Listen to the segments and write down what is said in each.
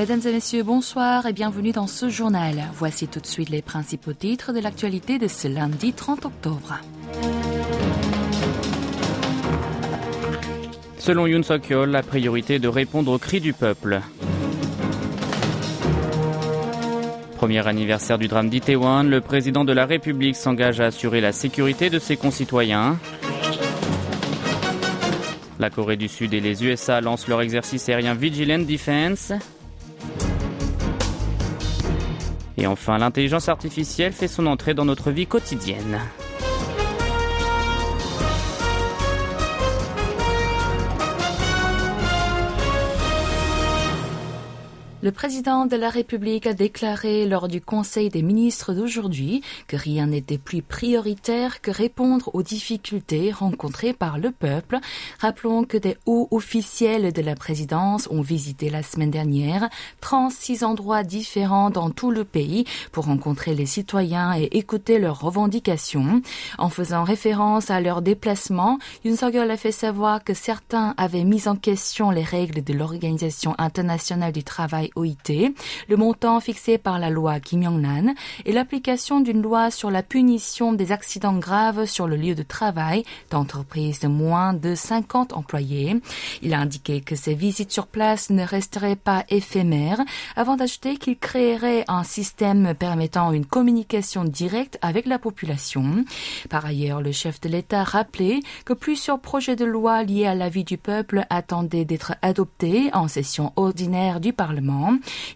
Mesdames et messieurs, bonsoir et bienvenue dans ce journal. Voici tout de suite les principaux titres de l'actualité de ce lundi 30 octobre. Selon Yoon Suk-yeol, la priorité est de répondre aux cris du peuple. Premier anniversaire du drame d'Itaewon, le président de la République s'engage à assurer la sécurité de ses concitoyens. La Corée du Sud et les USA lancent leur exercice aérien Vigilant Defense. Et enfin, l'intelligence artificielle fait son entrée dans notre vie quotidienne. Le président de la République a déclaré lors du Conseil des ministres d'aujourd'hui que rien n'était plus prioritaire que répondre aux difficultés rencontrées par le peuple. Rappelons que des hauts officiels de la présidence ont visité la semaine dernière 36 endroits différents dans tout le pays pour rencontrer les citoyens et écouter leurs revendications. En faisant référence à leur déplacement, Yoon suk a fait savoir que certains avaient mis en question les règles de l'Organisation internationale du travail Le montant fixé par la loi Kim Yong-nan et l'application d'une loi sur la punition des accidents graves sur le lieu de travail d'entreprises de moins de 50 employés. Il a indiqué que ces visites sur place ne resteraient pas éphémères avant d'ajouter qu'il créerait un système permettant une communication directe avec la population. Par ailleurs, le chef de l'État a rappelé que plusieurs projets de loi liés à la vie du peuple attendaient d'être adoptés en session ordinaire du Parlement.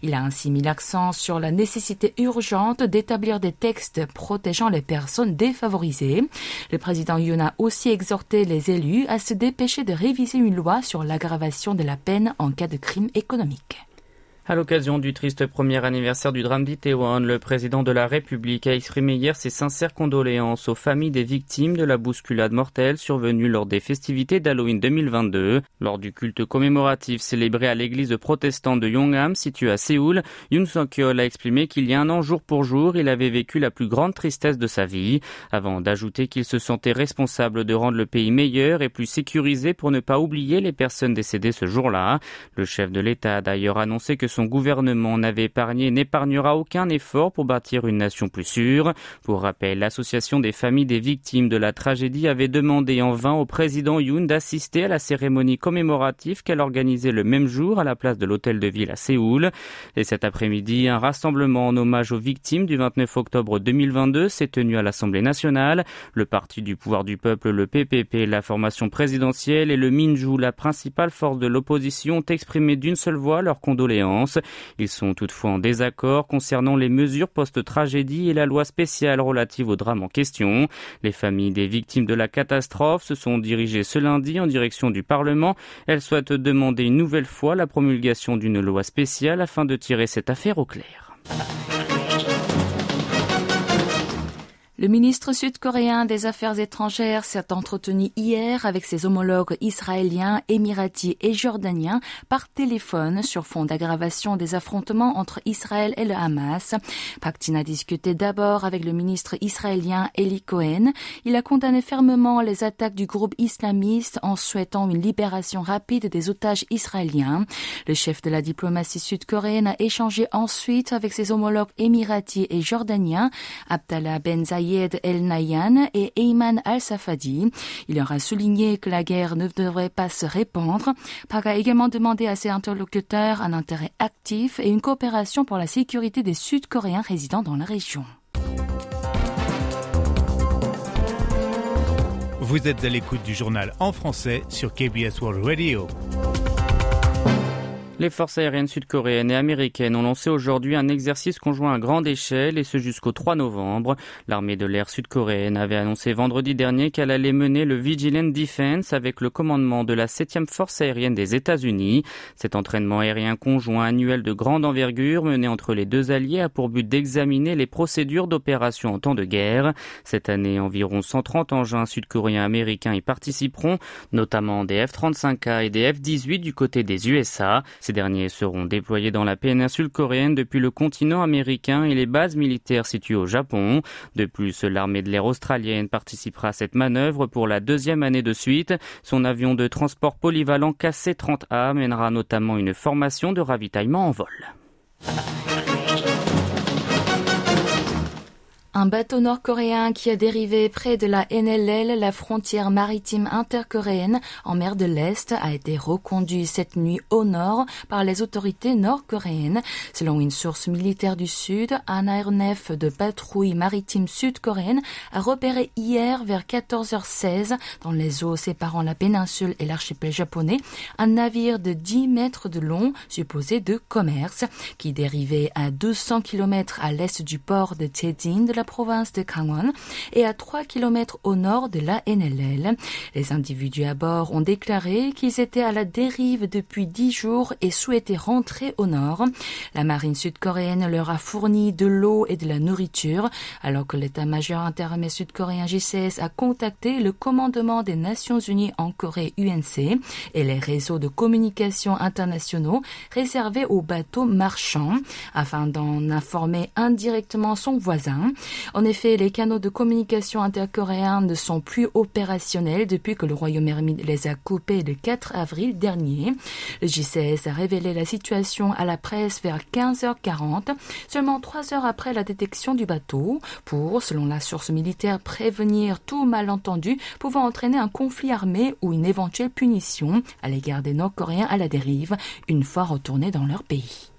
Il a ainsi mis l'accent sur la nécessité urgente d'établir des textes protégeant les personnes défavorisées. Le président Yoon a aussi exhorté les élus à se dépêcher de réviser une loi sur l'aggravation de la peine en cas de crime économique. À l'occasion du triste premier anniversaire du drame d'Itaewon, le président de la République a exprimé hier ses sincères condoléances aux familles des victimes de la bousculade mortelle survenue lors des festivités d'Halloween 2022. Lors du culte commémoratif célébré à l'église protestante de Yongham, située à Séoul, Yoon Suk-yeol a exprimé qu'il y a un an jour pour jour, il avait vécu la plus grande tristesse de sa vie, avant d'ajouter qu'il se sentait responsable de rendre le pays meilleur et plus sécurisé pour ne pas oublier les personnes décédées ce jour-là. Le chef de l'État a d'ailleurs annoncé que son gouvernement n'avait épargné n'épargnera aucun effort pour bâtir une nation plus sûre. Pour rappel, l'association des familles des victimes de la tragédie avait demandé en vain au président Yoon d'assister à la cérémonie commémorative qu'elle organisait le même jour à la place de l'hôtel de ville à Séoul. Et cet après-midi, un rassemblement en hommage aux victimes du 29 octobre 2022 s'est tenu à l'Assemblée nationale. Le parti du pouvoir du peuple, le PPP, la formation présidentielle et le Minju, la principale force de l'opposition, ont exprimé d'une seule voix leurs condoléances. Ils sont toutefois en désaccord concernant les mesures post-tragédie et la loi spéciale relative au drame en question. Les familles des victimes de la catastrophe se sont dirigées ce lundi en direction du Parlement. Elles souhaitent demander une nouvelle fois la promulgation d'une loi spéciale afin de tirer cette affaire au clair. Le ministre sud-coréen des Affaires étrangères s'est entretenu hier avec ses homologues israéliens, émiratis et jordaniens par téléphone sur fond d'aggravation des affrontements entre Israël et le Hamas. Paktin a discuté d'abord avec le ministre israélien Eli Cohen. Il a condamné fermement les attaques du groupe islamiste en souhaitant une libération rapide des otages israéliens. Le chef de la diplomatie sud-coréenne a échangé ensuite avec ses homologues émiratis et jordaniens, Abdallah Ben Zayed El Nayan et Ayman Al-Safadi. Il leur a souligné que la guerre ne devrait pas se répandre. Park a également demandé à ses interlocuteurs un intérêt actif et une coopération pour la sécurité des Sud-Coréens résidant dans la région. Vous êtes à l'écoute du journal en français sur KBS World Radio. Les forces aériennes sud-coréennes et américaines ont lancé aujourd'hui un exercice conjoint à grande échelle et ce jusqu'au 3 novembre. L'armée de l'air sud-coréenne avait annoncé vendredi dernier qu'elle allait mener le Vigilant Defense avec le commandement de la 7e force aérienne des États-Unis. Cet entraînement aérien conjoint annuel de grande envergure mené entre les deux alliés a pour but d'examiner les procédures d'opération en temps de guerre. Cette année, environ 130 engins sud-coréens américains y participeront, notamment des F-35A et des F-18 du côté des USA. Ces derniers seront déployés dans la péninsule coréenne depuis le continent américain et les bases militaires situées au Japon. De plus, l'armée de l'air australienne participera à cette manœuvre pour la deuxième année de suite. Son avion de transport polyvalent KC-30A mènera notamment une formation de ravitaillement en vol. Un bateau nord-coréen qui a dérivé près de la NLL, la frontière maritime intercoréenne, en mer de l'Est, a été reconduit cette nuit au nord par les autorités nord-coréennes. Selon une source militaire du Sud, un aéronef de patrouille maritime sud-coréenne a repéré hier vers 14h16 dans les eaux séparant la péninsule et l'archipel japonais un navire de 10 mètres de long, supposé de commerce, qui dérivait à 200 km à l'est du port de Tedin de la province de Gangwon et à 3 km au nord de la NLL. Les individus à bord ont déclaré qu'ils étaient à la dérive depuis 10 jours et souhaitaient rentrer au nord. La marine sud-coréenne leur a fourni de l'eau et de la nourriture alors que l'état-major interarmé sud-coréen JCS a contacté le commandement des Nations Unies en Corée UNC et les réseaux de communication internationaux réservés aux bateaux marchands afin d'en informer indirectement son voisin. En effet, les canaux de communication intercoréens ne sont plus opérationnels depuis que le Royaume-Uni les a coupés le 4 avril dernier. Le JCS a révélé la situation à la presse vers 15h40, seulement trois heures après la détection du bateau, pour, selon la source militaire, prévenir tout malentendu pouvant entraîner un conflit armé ou une éventuelle punition à l'égard des Nord-Coréens à la dérive une fois retournés dans leur pays.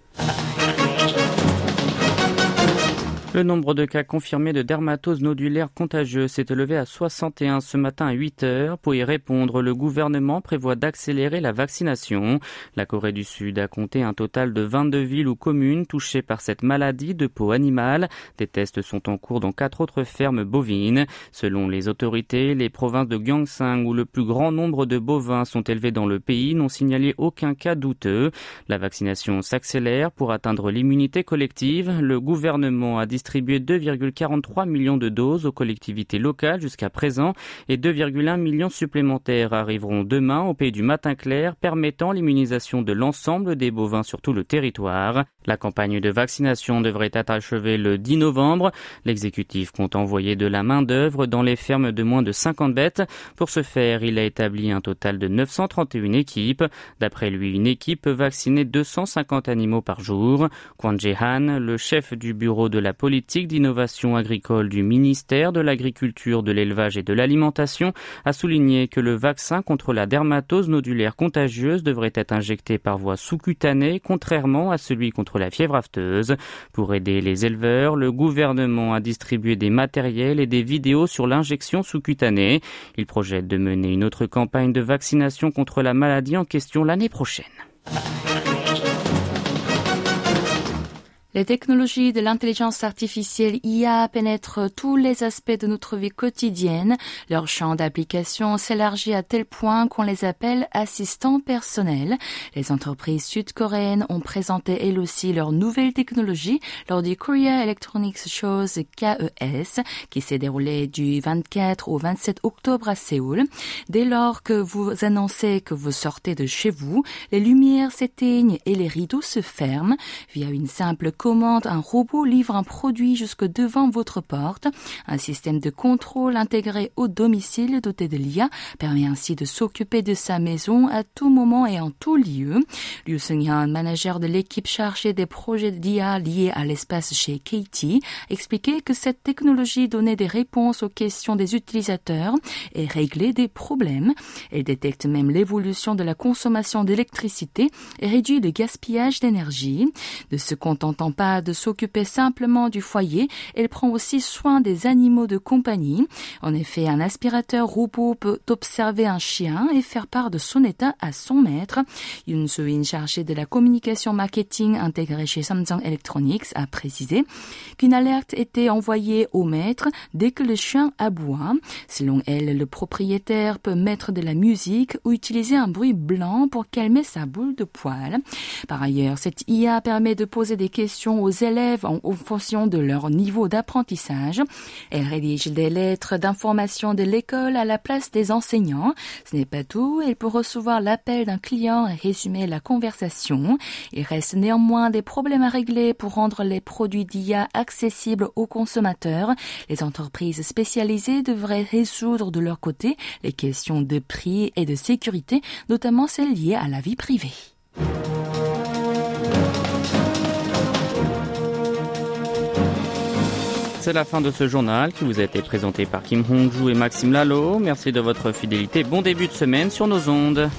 Le nombre de cas confirmés de dermatose nodulaire contagieuse s'est élevé à 61 ce matin à 8 heures. Pour y répondre, le gouvernement prévoit d'accélérer la vaccination. La Corée du Sud a compté un total de 22 villes ou communes touchées par cette maladie de peau animale. Des tests sont en cours dans quatre autres fermes bovines. Selon les autorités, les provinces de Gyeongsang où le plus grand nombre de bovins sont élevés dans le pays n'ont signalé aucun cas douteux. La vaccination s'accélère pour atteindre l'immunité collective. Le gouvernement a 2,43 millions de doses aux collectivités locales jusqu'à présent et 2,1 millions supplémentaires arriveront demain au pays du matin clair permettant l'immunisation de l'ensemble des bovins sur tout le territoire. La campagne de vaccination devrait être achevée le 10 novembre. L'exécutif compte envoyer de la main-d'œuvre dans les fermes de moins de 50 bêtes. Pour ce faire, il a établi un total de 931 équipes. D'après lui, une équipe peut vacciner 250 animaux par jour. Kwon Jae-han, le chef du bureau de la police politique d'innovation agricole du ministère de l'Agriculture, de l'Élevage et de l'Alimentation a souligné que le vaccin contre la dermatose nodulaire contagieuse devrait être injecté par voie sous-cutanée, contrairement à celui contre la fièvre afteuse. Pour aider les éleveurs, le gouvernement a distribué des matériels et des vidéos sur l'injection sous-cutanée. Il projette de mener une autre campagne de vaccination contre la maladie en question l'année prochaine. Les technologies de l'intelligence artificielle IA pénètrent tous les aspects de notre vie quotidienne. Leur champ d'application s'élargit à tel point qu'on les appelle assistants personnels. Les entreprises sud-coréennes ont présenté elles aussi leurs nouvelles technologies lors du Korea Electronics Shows KES qui s'est déroulé du 24 au 27 octobre à Séoul. Dès lors que vous annoncez que vous sortez de chez vous, les lumières s'éteignent et les rideaux se ferment via une simple commande, un robot livre un produit jusque devant votre porte. Un système de contrôle intégré au domicile doté de l'IA permet ainsi de s'occuper de sa maison à tout moment et en tout lieu. Liu Seung-hyun, manager de l'équipe chargée des projets d'IA liés à l'espace chez KT, expliquait que cette technologie donnait des réponses aux questions des utilisateurs et réglait des problèmes. Elle détecte même l'évolution de la consommation d'électricité et réduit le gaspillage d'énergie. Ne se contentant pas de s'occuper simplement du foyer, elle prend aussi soin des animaux de compagnie. En effet, un aspirateur robot peut observer un chien et faire part de son état à son maître. Yoon Soo-in, chargé de la communication marketing intégrée chez Samsung Electronics, a précisé qu'une alerte était envoyée au maître dès que le chien aboie. Selon elle, le propriétaire peut mettre de la musique ou utiliser un bruit blanc pour calmer sa boule de poil. Par ailleurs, cette IA permet de poser des questions aux élèves en, fonction de leur niveau d'apprentissage. Elle rédige des lettres d'information de l'école à la place des enseignants. Ce n'est pas tout. Elle peut recevoir l'appel d'un client et résumer la conversation. Il reste néanmoins des problèmes à régler pour rendre les produits d'IA accessibles aux consommateurs. Les entreprises spécialisées devraient résoudre de leur côté les questions de prix et de sécurité, notamment celles liées à la vie privée. C'est la fin de ce journal qui vous a été présenté par Kim Hong-joo et Maxime Lalo. Merci de votre fidélité. Bon début de semaine sur nos ondes.